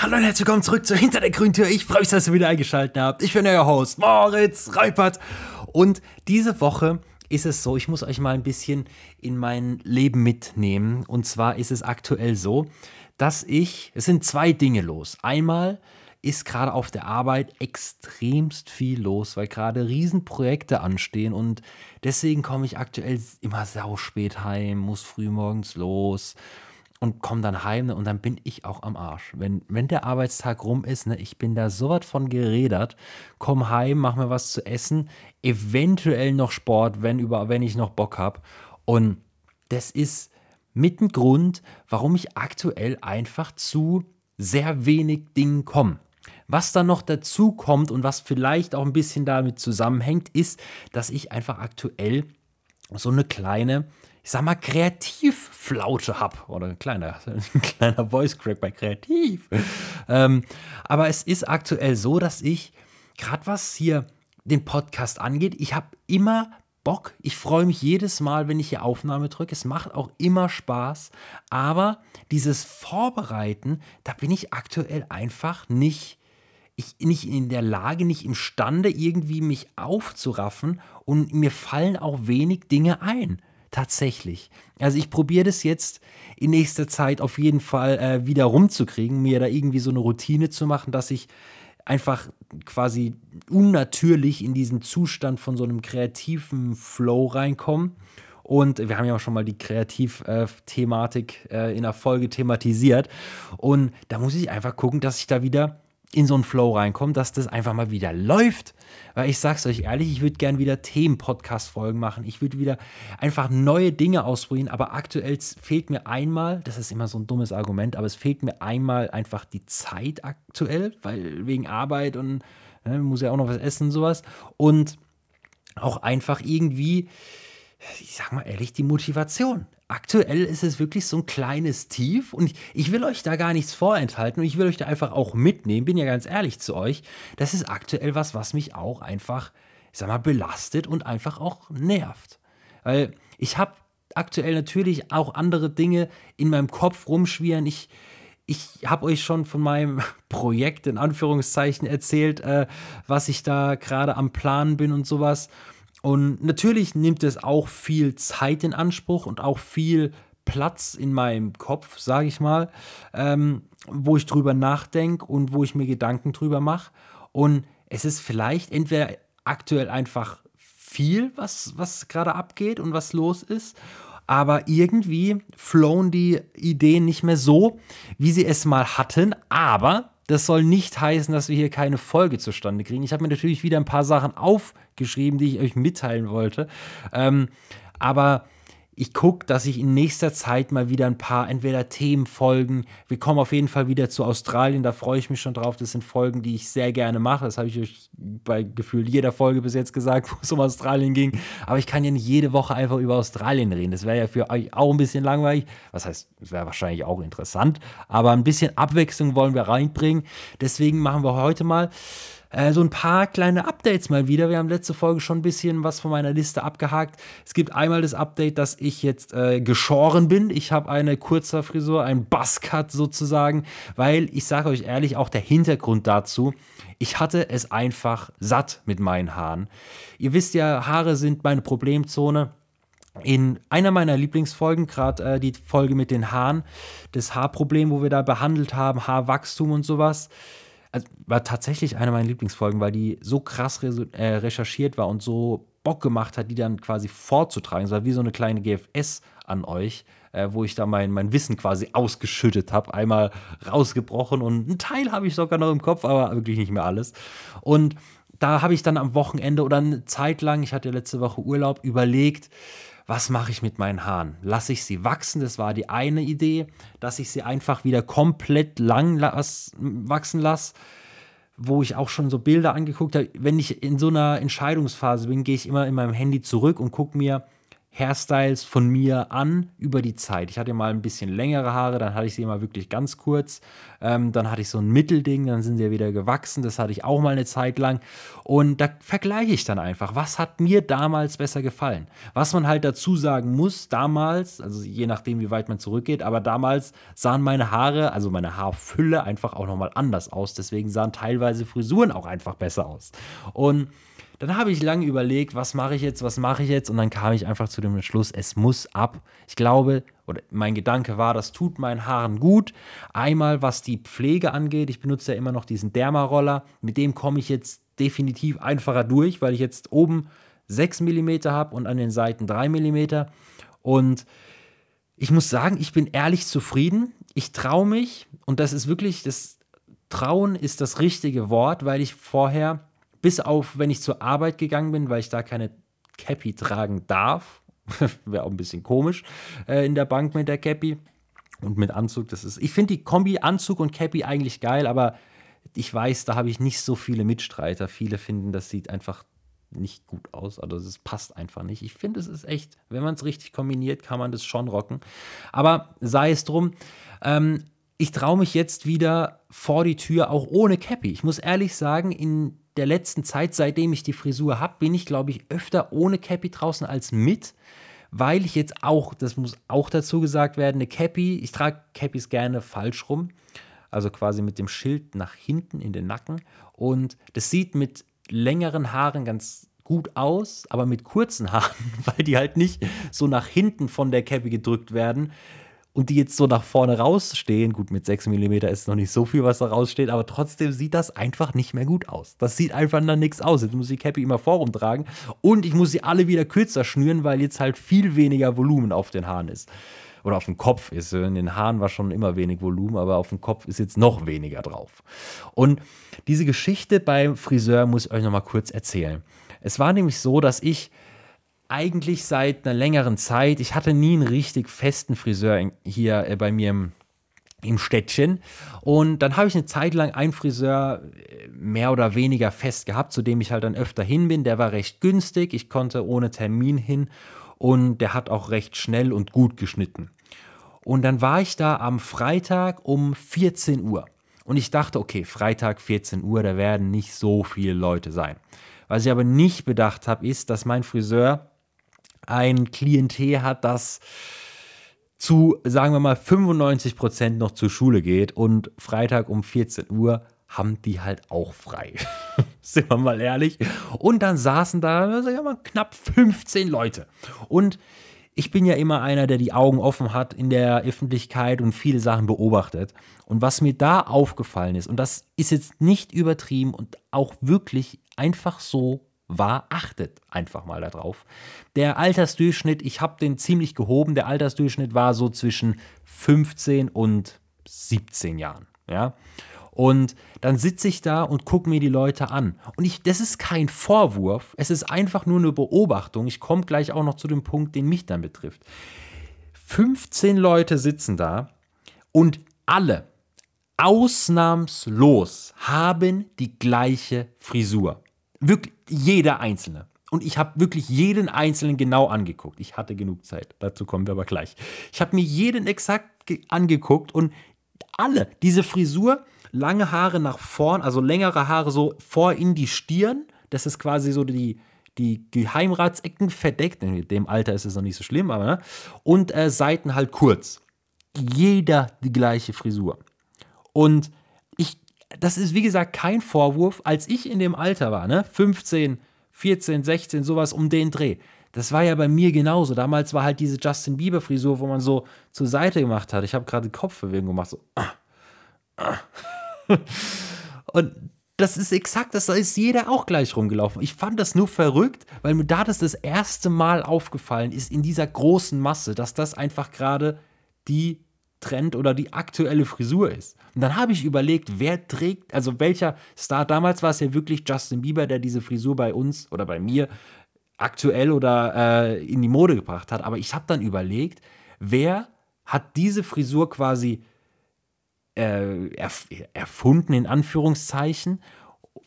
Hallo und herzlich willkommen zurück zu Hinter der Grüntür. Ich freue mich, dass ihr wieder eingeschaltet habt. Ich bin euer Host Moritz Reipert. Und diese Woche ist es so, ich muss euch mal ein bisschen in mein Leben mitnehmen. Und zwar ist es aktuell so, dass ich, es sind zwei Dinge los. Einmal ist gerade auf der Arbeit extremst viel los, weil gerade Riesenprojekte anstehen und deswegen komme ich aktuell immer sau spät heim, muss früh morgens los und komme dann heim ne, und dann bin ich auch am Arsch. Wenn, wenn der Arbeitstag rum ist, ne, ich bin da so was von geredert, komm heim, mach mir was zu essen, eventuell noch Sport, wenn, über, wenn ich noch Bock habe. Und das ist mit ein Grund, warum ich aktuell einfach zu sehr wenig Dingen komme. Was dann noch dazu kommt und was vielleicht auch ein bisschen damit zusammenhängt, ist, dass ich einfach aktuell so eine kleine ich sag mal, Kreativflaute habe. Oder ein kleiner, ein kleiner Voice Crack bei Kreativ. ähm, aber es ist aktuell so, dass ich, gerade was hier den Podcast angeht, ich habe immer Bock. Ich freue mich jedes Mal, wenn ich hier Aufnahme drücke. Es macht auch immer Spaß. Aber dieses Vorbereiten, da bin ich aktuell einfach nicht, ich, nicht in der Lage, nicht imstande, irgendwie mich aufzuraffen. Und mir fallen auch wenig Dinge ein. Tatsächlich. Also ich probiere das jetzt in nächster Zeit auf jeden Fall äh, wieder rumzukriegen, mir da irgendwie so eine Routine zu machen, dass ich einfach quasi unnatürlich in diesen Zustand von so einem kreativen Flow reinkomme. Und wir haben ja auch schon mal die Kreativ-Thematik äh, in der Folge thematisiert. Und da muss ich einfach gucken, dass ich da wieder in so einen Flow reinkommen, dass das einfach mal wieder läuft. Weil ich sag's euch ehrlich, ich würde gern wieder Themen-Podcast-Folgen machen. Ich würde wieder einfach neue Dinge ausprobieren, aber aktuell fehlt mir einmal, das ist immer so ein dummes Argument, aber es fehlt mir einmal einfach die Zeit aktuell, weil wegen Arbeit und ne, muss ja auch noch was essen und sowas. Und auch einfach irgendwie, ich sag mal ehrlich, die Motivation aktuell ist es wirklich so ein kleines Tief und ich, will euch da gar nichts vorenthalten und ich will euch da einfach auch mitnehmen, bin ja ganz ehrlich zu euch. Das ist aktuell was, was mich auch einfach, ich sag mal, belastet und einfach auch nervt. Weil ich habe aktuell natürlich auch andere Dinge in meinem Kopf rumschwirren. Ich, ich habe euch schon von meinem Projekt in Anführungszeichen erzählt, äh, was ich da gerade am Planen bin und sowas. Und natürlich nimmt es auch viel Zeit in Anspruch und auch viel Platz in meinem Kopf, sage ich mal, ähm, wo ich drüber nachdenke und wo ich mir Gedanken drüber mache. Und es ist vielleicht entweder aktuell einfach viel, was, was gerade abgeht und was los ist. Aber irgendwie flown die Ideen nicht mehr so, wie sie es mal hatten. Aber das soll nicht heißen, dass wir hier keine Folge zustande kriegen. Ich habe mir natürlich wieder ein paar Sachen aufgeschrieben, die ich euch mitteilen wollte. Ähm, aber ich gucke, dass ich in nächster Zeit mal wieder ein paar entweder Themen folgen. Wir kommen auf jeden Fall wieder zu Australien, da freue ich mich schon drauf. Das sind Folgen, die ich sehr gerne mache. Das habe ich euch bei gefühlt jeder Folge bis jetzt gesagt, wo es um Australien ging. Aber ich kann ja nicht jede Woche einfach über Australien reden. Das wäre ja für euch auch ein bisschen langweilig. Was heißt, es wäre wahrscheinlich auch interessant. Aber ein bisschen Abwechslung wollen wir reinbringen. Deswegen machen wir heute mal äh, so ein paar kleine Updates mal wieder. Wir haben letzte Folge schon ein bisschen was von meiner Liste abgehakt. Es gibt einmal das Update, dass ich jetzt äh, geschoren bin. Ich habe eine kurze Frisur, ein Buzzcut sozusagen, weil ich sage euch ehrlich, auch der Hintergrund dazu, ich hatte es einfach satt mit meinen Haaren. Ihr wisst ja, Haare sind meine Problemzone in einer meiner Lieblingsfolgen, gerade äh, die Folge mit den Haaren, das Haarproblem, wo wir da behandelt haben, Haarwachstum und sowas also war tatsächlich eine meiner Lieblingsfolgen, weil die so krass äh, recherchiert war und so Bock gemacht hat, die dann quasi vorzutragen. Es war wie so eine kleine GFS an euch, äh, wo ich da mein, mein Wissen quasi ausgeschüttet habe, einmal rausgebrochen und einen Teil habe ich sogar noch im Kopf, aber wirklich nicht mehr alles. Und da habe ich dann am Wochenende oder eine Zeit lang, ich hatte letzte Woche Urlaub, überlegt, was mache ich mit meinen Haaren? Lasse ich sie wachsen? Das war die eine Idee, dass ich sie einfach wieder komplett lang las wachsen lasse wo ich auch schon so Bilder angeguckt habe. Wenn ich in so einer Entscheidungsphase bin, gehe ich immer in meinem Handy zurück und gucke mir Hairstyles von mir an über die Zeit. Ich hatte mal ein bisschen längere Haare, dann hatte ich sie mal wirklich ganz kurz. Ähm, dann hatte ich so ein Mittelding, dann sind sie ja wieder gewachsen. Das hatte ich auch mal eine Zeit lang. Und da vergleiche ich dann einfach, was hat mir damals besser gefallen. Was man halt dazu sagen muss, damals, also je nachdem, wie weit man zurückgeht, aber damals sahen meine Haare, also meine Haarfülle einfach auch nochmal anders aus. Deswegen sahen teilweise Frisuren auch einfach besser aus. Und dann habe ich lange überlegt, was mache ich jetzt, was mache ich jetzt und dann kam ich einfach zu dem Entschluss, es muss ab. Ich glaube, oder mein Gedanke war, das tut meinen Haaren gut. Einmal was die Pflege angeht, ich benutze ja immer noch diesen Dermaroller, mit dem komme ich jetzt definitiv einfacher durch, weil ich jetzt oben 6 mm habe und an den Seiten 3 mm und ich muss sagen, ich bin ehrlich zufrieden. Ich traue mich und das ist wirklich das Trauen ist das richtige Wort, weil ich vorher bis auf, wenn ich zur Arbeit gegangen bin, weil ich da keine Cappy tragen darf. Wäre auch ein bisschen komisch äh, in der Bank mit der Cappy. Und mit Anzug, das ist. Ich finde die Kombi Anzug und Cappy eigentlich geil, aber ich weiß, da habe ich nicht so viele Mitstreiter. Viele finden, das sieht einfach nicht gut aus. Also es passt einfach nicht. Ich finde, es ist echt, wenn man es richtig kombiniert, kann man das schon rocken. Aber sei es drum. Ähm, ich traue mich jetzt wieder vor die Tür, auch ohne Cappy. Ich muss ehrlich sagen, in der letzten Zeit, seitdem ich die Frisur habe, bin ich, glaube ich, öfter ohne Cappy draußen als mit, weil ich jetzt auch, das muss auch dazu gesagt werden, eine Cappy, ich trage Cappies gerne falsch rum, also quasi mit dem Schild nach hinten in den Nacken. Und das sieht mit längeren Haaren ganz gut aus, aber mit kurzen Haaren, weil die halt nicht so nach hinten von der Cappy gedrückt werden, und die jetzt so nach vorne rausstehen, gut, mit 6 mm ist noch nicht so viel, was da raussteht, aber trotzdem sieht das einfach nicht mehr gut aus. Das sieht einfach dann nichts aus. Jetzt muss ich die Cappy immer vorum tragen und ich muss sie alle wieder kürzer schnüren, weil jetzt halt viel weniger Volumen auf den Haaren ist. Oder auf dem Kopf ist. In den Haaren war schon immer wenig Volumen, aber auf dem Kopf ist jetzt noch weniger drauf. Und diese Geschichte beim Friseur muss ich euch nochmal kurz erzählen. Es war nämlich so, dass ich eigentlich seit einer längeren Zeit, ich hatte nie einen richtig festen Friseur hier äh, bei mir im, im Städtchen. Und dann habe ich eine Zeit lang einen Friseur äh, mehr oder weniger fest gehabt, zu dem ich halt dann öfter hin bin. Der war recht günstig, ich konnte ohne Termin hin und der hat auch recht schnell und gut geschnitten. Und dann war ich da am Freitag um 14 Uhr. Und ich dachte, okay, Freitag 14 Uhr, da werden nicht so viele Leute sein. Was ich aber nicht bedacht habe, ist, dass mein Friseur ein Klientel hat, das zu, sagen wir mal, 95 Prozent noch zur Schule geht und Freitag um 14 Uhr haben die halt auch frei. Sind wir mal ehrlich. Und dann saßen da sagen wir mal, knapp 15 Leute. Und ich bin ja immer einer, der die Augen offen hat in der Öffentlichkeit und viele Sachen beobachtet. Und was mir da aufgefallen ist, und das ist jetzt nicht übertrieben und auch wirklich einfach so war, achtet einfach mal darauf. Der Altersdurchschnitt, ich habe den ziemlich gehoben, der Altersdurchschnitt war so zwischen 15 und 17 Jahren. Ja? Und dann sitze ich da und gucke mir die Leute an. Und ich, das ist kein Vorwurf, es ist einfach nur eine Beobachtung. Ich komme gleich auch noch zu dem Punkt, den mich dann betrifft. 15 Leute sitzen da und alle, ausnahmslos, haben die gleiche Frisur. Wirklich jeder Einzelne. Und ich habe wirklich jeden Einzelnen genau angeguckt. Ich hatte genug Zeit. Dazu kommen wir aber gleich. Ich habe mir jeden exakt angeguckt und alle, diese Frisur, lange Haare nach vorn, also längere Haare so vor in die Stirn. Das ist quasi so die, die Geheimratsecken verdeckt. In dem Alter ist es noch nicht so schlimm, aber ne? Und äh, Seiten halt kurz. Jeder die gleiche Frisur. Und das ist wie gesagt kein Vorwurf, als ich in dem Alter war, ne? 15, 14, 16, sowas um den Dreh. Das war ja bei mir genauso. Damals war halt diese Justin Bieber Frisur, wo man so zur Seite gemacht hat. Ich habe gerade Kopfbewegung gemacht, so. Ah, ah. Und das ist exakt, das ist jeder auch gleich rumgelaufen. Ich fand das nur verrückt, weil mir da das das erste Mal aufgefallen ist in dieser großen Masse, dass das einfach gerade die Trend oder die aktuelle Frisur ist. Und dann habe ich überlegt, wer trägt, also welcher Star, damals war es ja wirklich Justin Bieber, der diese Frisur bei uns oder bei mir aktuell oder äh, in die Mode gebracht hat. Aber ich habe dann überlegt, wer hat diese Frisur quasi äh, erf erfunden, in Anführungszeichen,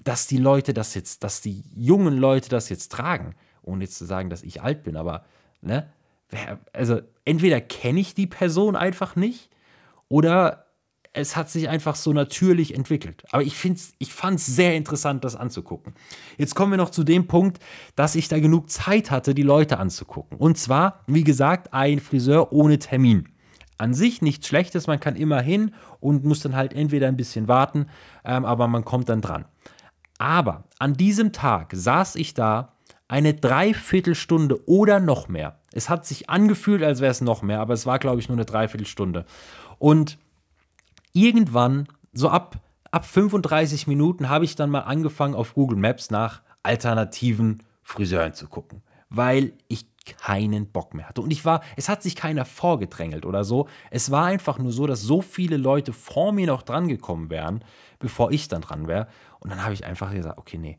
dass die Leute das jetzt, dass die jungen Leute das jetzt tragen. Ohne jetzt zu sagen, dass ich alt bin, aber Ne? Also entweder kenne ich die Person einfach nicht oder es hat sich einfach so natürlich entwickelt. Aber ich, ich fand es sehr interessant, das anzugucken. Jetzt kommen wir noch zu dem Punkt, dass ich da genug Zeit hatte, die Leute anzugucken. Und zwar, wie gesagt, ein Friseur ohne Termin. An sich nichts Schlechtes, man kann immer hin und muss dann halt entweder ein bisschen warten, ähm, aber man kommt dann dran. Aber an diesem Tag saß ich da eine Dreiviertelstunde oder noch mehr. Es hat sich angefühlt, als wäre es noch mehr, aber es war, glaube ich, nur eine Dreiviertelstunde. Und irgendwann, so ab, ab 35 Minuten, habe ich dann mal angefangen, auf Google Maps nach alternativen Friseuren zu gucken, weil ich keinen Bock mehr hatte. Und ich war, es hat sich keiner vorgedrängelt oder so. Es war einfach nur so, dass so viele Leute vor mir noch dran gekommen wären, bevor ich dann dran wäre. Und dann habe ich einfach gesagt, okay, nee,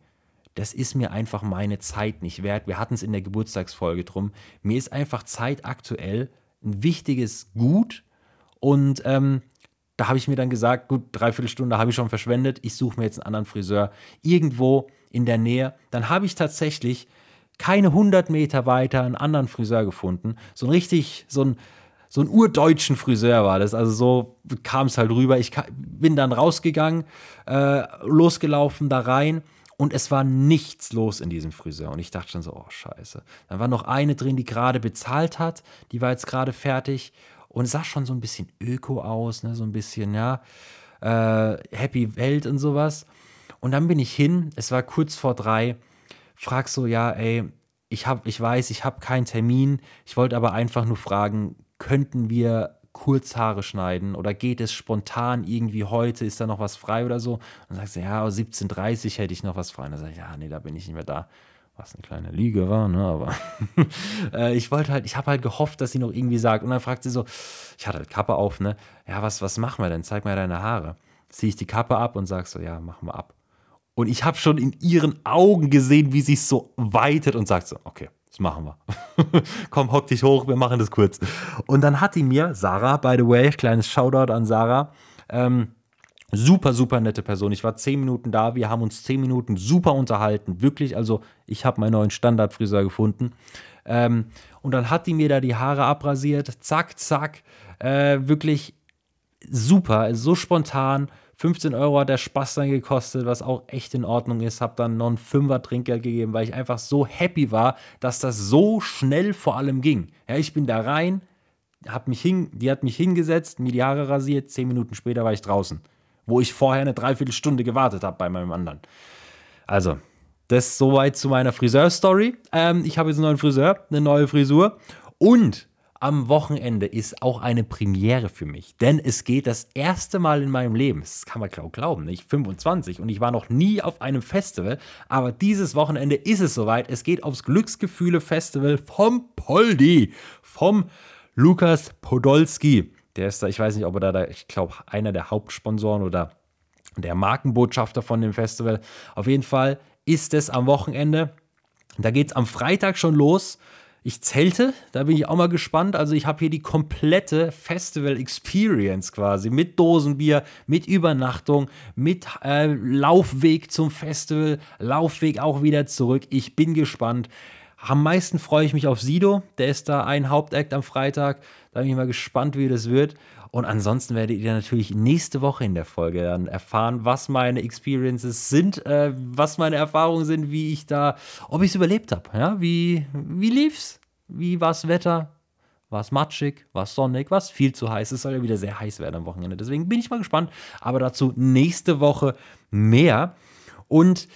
das ist mir einfach meine Zeit nicht wert. Wir hatten es in der Geburtstagsfolge drum. Mir ist einfach Zeit aktuell ein wichtiges Gut. Und ähm, da habe ich mir dann gesagt, gut, dreiviertel Stunde habe ich schon verschwendet, ich suche mir jetzt einen anderen Friseur irgendwo in der Nähe. Dann habe ich tatsächlich keine 100 Meter weiter einen anderen Friseur gefunden. So ein richtig, so ein, so ein urdeutschen Friseur war das. Also so kam es halt rüber. Ich bin dann rausgegangen, äh, losgelaufen da rein und es war nichts los in diesem Friseur. Und ich dachte schon so, oh scheiße. Dann war noch eine drin, die gerade bezahlt hat. Die war jetzt gerade fertig und sah schon so ein bisschen öko aus, ne? so ein bisschen, ja, äh, Happy Welt und sowas. Und dann bin ich hin, es war kurz vor drei, frag so, ja, ey, ich, hab, ich weiß, ich habe keinen Termin, ich wollte aber einfach nur fragen, könnten wir Kurzhaare schneiden oder geht es spontan irgendwie heute, ist da noch was frei oder so? Und dann sagst du, ja, 17.30 hätte ich noch was frei. Und dann sag ich, ja, nee, da bin ich nicht mehr da was eine kleine Liege war, ne, aber äh, ich wollte halt, ich habe halt gehofft, dass sie noch irgendwie sagt. Und dann fragt sie so, ich hatte halt Kappe auf, ne, ja, was, was machen wir denn? Zeig mir deine Haare. Ziehe ich die Kappe ab und sag so, ja, machen wir ab. Und ich habe schon in ihren Augen gesehen, wie sie es so weitet und sagt so, okay, das machen wir. Komm, hock dich hoch, wir machen das kurz. Und dann hat die mir, Sarah, by the way, kleines Shoutout an Sarah, ähm, Super, super nette Person. Ich war zehn Minuten da, wir haben uns zehn Minuten super unterhalten. Wirklich, also ich habe meinen neuen Standardfriseur gefunden. Ähm, und dann hat die mir da die Haare abrasiert. Zack, zack. Äh, wirklich super, so spontan. 15 Euro hat der Spaß dann gekostet, was auch echt in Ordnung ist. Hab dann noch ein Fünfer Trinkgeld gegeben, weil ich einfach so happy war, dass das so schnell vor allem ging. Ja, ich bin da rein, hab mich hin, die hat mich hingesetzt, mir die Haare rasiert. Zehn Minuten später war ich draußen wo ich vorher eine Dreiviertelstunde gewartet habe bei meinem anderen. Also, das soweit zu meiner Friseur-Story. Ähm, ich habe jetzt einen neuen Friseur, eine neue Frisur und am Wochenende ist auch eine Premiere für mich, denn es geht das erste Mal in meinem Leben, das kann man glauben, nicht 25 und ich war noch nie auf einem Festival, aber dieses Wochenende ist es soweit. Es geht aufs Glücksgefühle Festival vom Poldi, vom Lukas Podolski. Der ist da, ich weiß nicht, ob er da, ich glaube, einer der Hauptsponsoren oder der Markenbotschafter von dem Festival. Auf jeden Fall ist es am Wochenende. Da geht es am Freitag schon los. Ich zelte, da bin ich auch mal gespannt. Also ich habe hier die komplette Festival Experience quasi mit Dosenbier, mit Übernachtung, mit äh, Laufweg zum Festival, Laufweg auch wieder zurück. Ich bin gespannt. Am meisten freue ich mich auf Sido. Der ist da ein Hauptakt am Freitag. Da bin ich mal gespannt, wie das wird. Und ansonsten werdet ihr natürlich nächste Woche in der Folge dann erfahren, was meine Experiences sind, äh, was meine Erfahrungen sind, wie ich da, ob ich es überlebt habe. Ja? Wie, wie lief's? Wie war das Wetter? War es matschig? War es sonnig? War es viel zu heiß? Es soll ja wieder sehr heiß werden am Wochenende. Deswegen bin ich mal gespannt. Aber dazu nächste Woche mehr. Und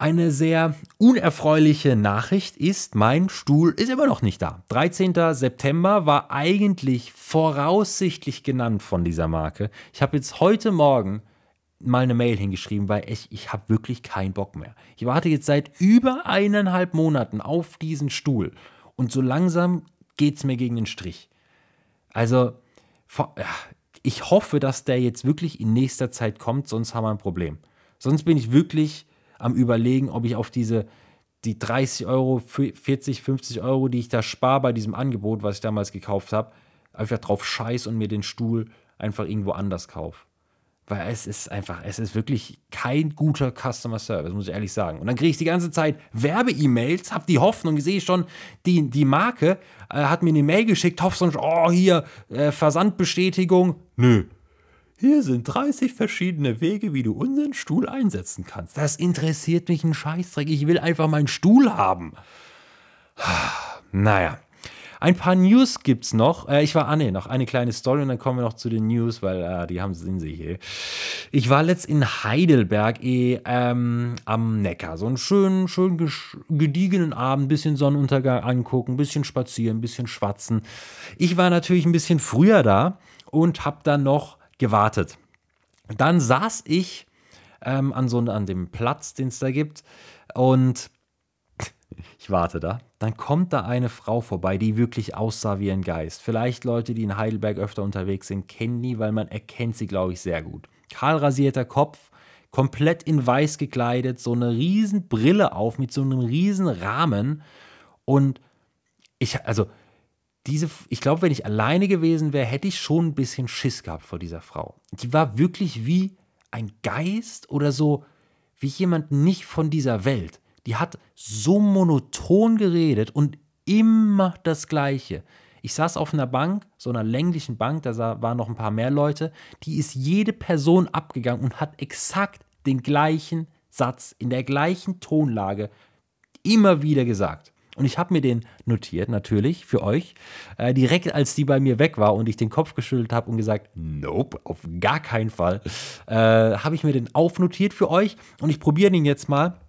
eine sehr unerfreuliche Nachricht ist, mein Stuhl ist immer noch nicht da. 13. September war eigentlich voraussichtlich genannt von dieser Marke. Ich habe jetzt heute Morgen mal eine Mail hingeschrieben, weil ich, ich habe wirklich keinen Bock mehr. Ich warte jetzt seit über eineinhalb Monaten auf diesen Stuhl und so langsam geht es mir gegen den Strich. Also, ich hoffe, dass der jetzt wirklich in nächster Zeit kommt, sonst haben wir ein Problem. Sonst bin ich wirklich am Überlegen, ob ich auf diese die 30 Euro, 40, 50 Euro, die ich da spare bei diesem Angebot, was ich damals gekauft habe, einfach drauf scheiß und mir den Stuhl einfach irgendwo anders kaufe. Weil es ist einfach, es ist wirklich kein guter Customer Service, muss ich ehrlich sagen. Und dann kriege ich die ganze Zeit Werbe-E-Mails, habe die Hoffnung, sehe schon, die, die Marke äh, hat mir eine Mail geschickt, Hoffnung, oh, hier, äh, Versandbestätigung. Nö. Hier sind 30 verschiedene Wege, wie du unseren Stuhl einsetzen kannst. Das interessiert mich ein Scheißdreck. Ich will einfach meinen Stuhl haben. Naja. Ein paar News gibt's noch. Äh, ich war, ah nee, noch eine kleine Story und dann kommen wir noch zu den News, weil äh, die haben sind sie hier. Ich war letzt in Heidelberg eh, ähm, am Neckar. So einen schönen, schön gediegenen Abend, bisschen Sonnenuntergang angucken, bisschen spazieren, bisschen schwatzen. Ich war natürlich ein bisschen früher da und habe dann noch gewartet. Dann saß ich ähm, an so an dem Platz, den es da gibt und ich warte da. Dann kommt da eine Frau vorbei, die wirklich aussah wie ein Geist. Vielleicht Leute, die in Heidelberg öfter unterwegs sind, kennen die, weil man erkennt sie, glaube ich, sehr gut. Kahl rasierter Kopf, komplett in weiß gekleidet, so eine riesen Brille auf mit so einem riesen Rahmen. Und ich, also, diese, ich glaube, wenn ich alleine gewesen wäre, hätte ich schon ein bisschen Schiss gehabt vor dieser Frau. Die war wirklich wie ein Geist oder so, wie jemand nicht von dieser Welt die hat so monoton geredet und immer das Gleiche. Ich saß auf einer Bank, so einer länglichen Bank, da waren noch ein paar mehr Leute, die ist jede Person abgegangen und hat exakt den gleichen Satz in der gleichen Tonlage immer wieder gesagt. Und ich habe mir den notiert, natürlich, für euch. Äh, direkt als die bei mir weg war und ich den Kopf geschüttelt habe und gesagt, nope, auf gar keinen Fall, äh, habe ich mir den aufnotiert für euch und ich probiere den jetzt mal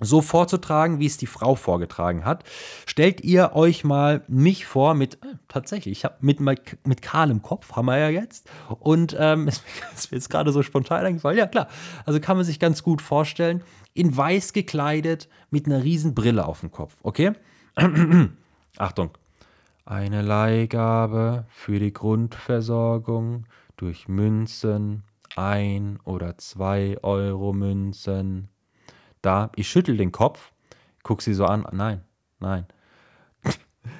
so vorzutragen, wie es die Frau vorgetragen hat. Stellt ihr euch mal mich vor mit, äh, tatsächlich, ich habe mit, mit kahlem Kopf, haben wir ja jetzt. Und ähm, es ist mir jetzt gerade so spontan eingefallen. Ja, klar. Also kann man sich ganz gut vorstellen. In weiß gekleidet, mit einer riesen Brille auf dem Kopf. Okay? Achtung. Eine Leihgabe für die Grundversorgung durch Münzen, ein oder zwei Euro Münzen da. Ich schüttel den Kopf, guck sie so an. Nein, nein.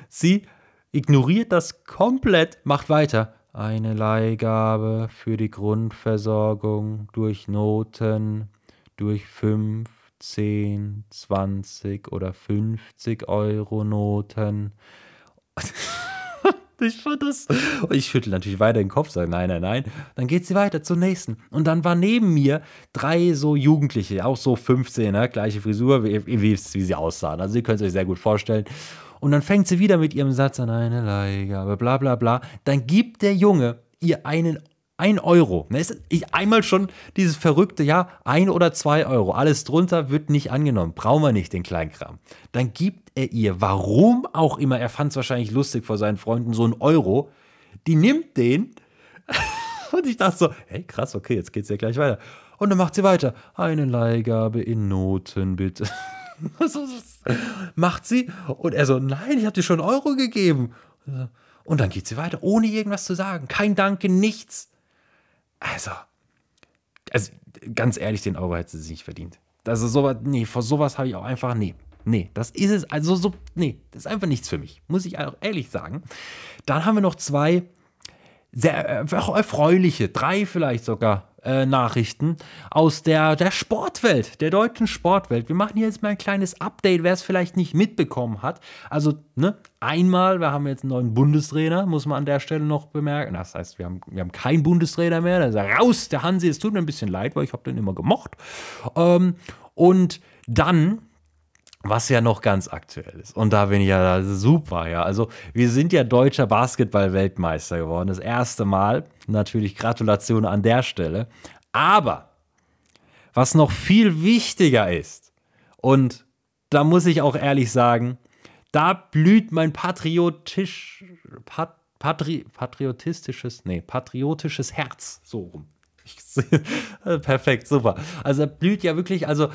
sie ignoriert das komplett, macht weiter. Eine Leihgabe für die Grundversorgung durch Noten, durch 5, 10, 20 oder 50 Euro Noten. Ich fand das. Und ich schüttel natürlich weiter den Kopf, sage nein, nein, nein. Dann geht sie weiter zur nächsten. Und dann war neben mir drei so Jugendliche, auch so 15, ne? gleiche Frisur, wie, wie, wie sie aussahen. Also ihr könnt es euch sehr gut vorstellen. Und dann fängt sie wieder mit ihrem Satz an, eine Leihgabe, bla bla bla. Dann gibt der Junge ihr einen ein Euro. Ne, einmal schon dieses verrückte, ja, ein oder zwei Euro. Alles drunter wird nicht angenommen. Brauchen wir nicht den Kleinkram. Dann gibt er ihr, warum auch immer, er fand es wahrscheinlich lustig vor seinen Freunden, so einen Euro. Die nimmt den. Und ich dachte so, hey, krass, okay, jetzt geht's ja gleich weiter. Und dann macht sie weiter. Eine Leihgabe in Noten, bitte. macht sie. Und er so, nein, ich habe dir schon einen Euro gegeben. Und dann geht sie weiter, ohne irgendwas zu sagen. Kein Danke, nichts. Also, also ganz ehrlich, den Euro hätte sie sich nicht verdient. Also sowas, nee, vor sowas habe ich auch einfach, nee, nee, das ist es, also so, nee, das ist einfach nichts für mich, muss ich auch ehrlich sagen. Dann haben wir noch zwei sehr erfreuliche, drei vielleicht sogar äh, Nachrichten aus der, der Sportwelt, der deutschen Sportwelt. Wir machen hier jetzt mal ein kleines Update, wer es vielleicht nicht mitbekommen hat. Also, ne, einmal, wir haben jetzt einen neuen Bundestrainer, muss man an der Stelle noch bemerken. Das heißt, wir haben, wir haben keinen Bundestrainer mehr. Der ist raus, der Hansi. Es tut mir ein bisschen leid, weil ich habe den immer gemocht. Ähm, und dann was ja noch ganz aktuell ist. Und da bin ich ja super, ja. Also, wir sind ja deutscher Basketball-Weltmeister geworden. Das erste Mal. Natürlich Gratulation an der Stelle. Aber, was noch viel wichtiger ist, und da muss ich auch ehrlich sagen, da blüht mein patriotisch, pat, patri, patriotistisches, nee, patriotisches Herz so rum. Perfekt, super. Also blüht ja wirklich, also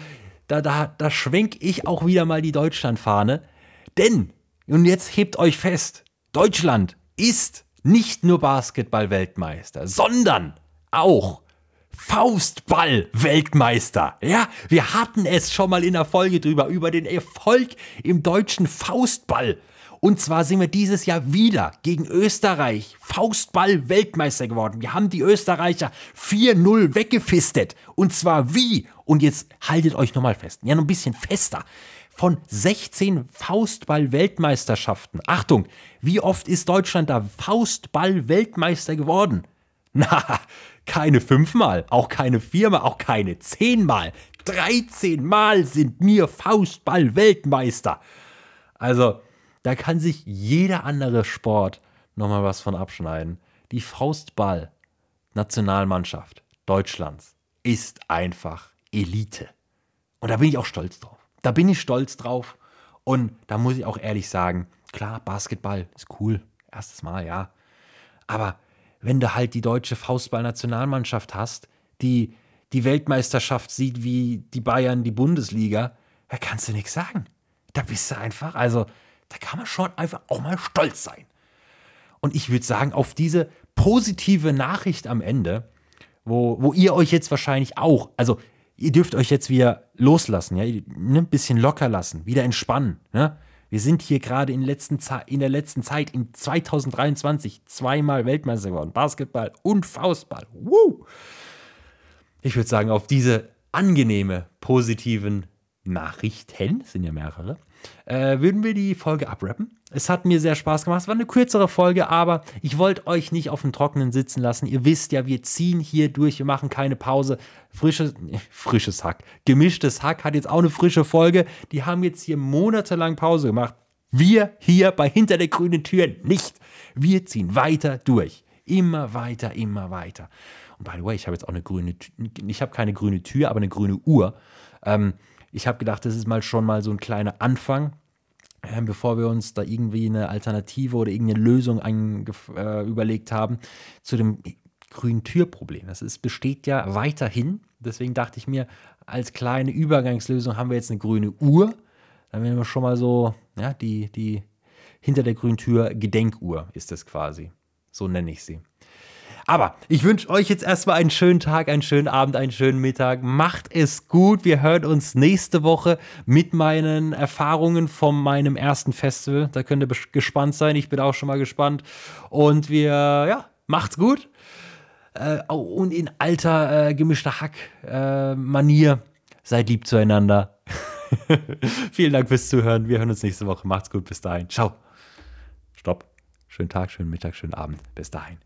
da, da, da schwenk ich auch wieder mal die Deutschlandfahne. Denn, und jetzt hebt euch fest, Deutschland ist nicht nur Basketball-Weltmeister, sondern auch Faustball-Weltmeister. Ja, wir hatten es schon mal in der Folge drüber, über den Erfolg im deutschen Faustball. Und zwar sind wir dieses Jahr wieder gegen Österreich Faustball-Weltmeister geworden. Wir haben die Österreicher 4-0 weggefistet. Und zwar wie? Und jetzt haltet euch nochmal fest. Ja, noch ein bisschen fester. Von 16 Faustball-Weltmeisterschaften. Achtung, wie oft ist Deutschland da Faustball-Weltmeister geworden? Na, keine fünfmal, auch keine viermal, auch keine zehnmal. 13 Mal sind wir Faustball-Weltmeister. Also, da kann sich jeder andere Sport nochmal was von abschneiden. Die Faustball-Nationalmannschaft Deutschlands ist einfach Elite. Und da bin ich auch stolz drauf. Da bin ich stolz drauf. Und da muss ich auch ehrlich sagen, klar, Basketball ist cool. Erstes Mal, ja. Aber wenn du halt die deutsche Faustball-Nationalmannschaft hast, die die Weltmeisterschaft sieht wie die Bayern die Bundesliga, da kannst du nichts sagen. Da bist du einfach, also da kann man schon einfach auch mal stolz sein. Und ich würde sagen, auf diese positive Nachricht am Ende, wo, wo ihr euch jetzt wahrscheinlich auch, also ihr dürft euch jetzt wieder loslassen, ja, ne, ein bisschen locker lassen, wieder entspannen. Ne? Wir sind hier gerade in, in der letzten Zeit, in 2023, zweimal Weltmeister geworden. Basketball und Faustball. Woo! Ich würde sagen, auf diese angenehme, positiven Nachrichten, sind ja mehrere, äh, würden wir die Folge abrappen. Es hat mir sehr Spaß gemacht. Es war eine kürzere Folge, aber ich wollte euch nicht auf dem Trockenen sitzen lassen. Ihr wisst ja, wir ziehen hier durch, wir machen keine Pause. Frisches, frisches Hack. Gemischtes Hack hat jetzt auch eine frische Folge. Die haben jetzt hier monatelang Pause gemacht. Wir hier bei Hinter der grünen Tür nicht. Wir ziehen weiter durch. Immer weiter, immer weiter. Und by the way, ich habe jetzt auch eine grüne, ich habe keine grüne Tür, aber eine grüne Uhr. Ähm, ich habe gedacht, das ist mal schon mal so ein kleiner Anfang, äh, bevor wir uns da irgendwie eine Alternative oder irgendeine Lösung äh, überlegt haben zu dem grünen Türproblem. Das ist, besteht ja weiterhin. Deswegen dachte ich mir, als kleine Übergangslösung haben wir jetzt eine grüne Uhr. Dann werden wir schon mal so, ja, die, die hinter der grünen Tür Gedenkuhr ist das quasi. So nenne ich sie. Aber ich wünsche euch jetzt erstmal einen schönen Tag, einen schönen Abend, einen schönen Mittag. Macht es gut. Wir hören uns nächste Woche mit meinen Erfahrungen von meinem ersten Festival. Da könnt ihr gespannt sein. Ich bin auch schon mal gespannt. Und wir, ja, macht's gut. Äh, und in alter äh, gemischter Hack-Manier, äh, seid lieb zueinander. Vielen Dank fürs Zuhören. Wir hören uns nächste Woche. Macht's gut. Bis dahin. Ciao. Stopp. Schönen Tag, schönen Mittag, schönen Abend. Bis dahin.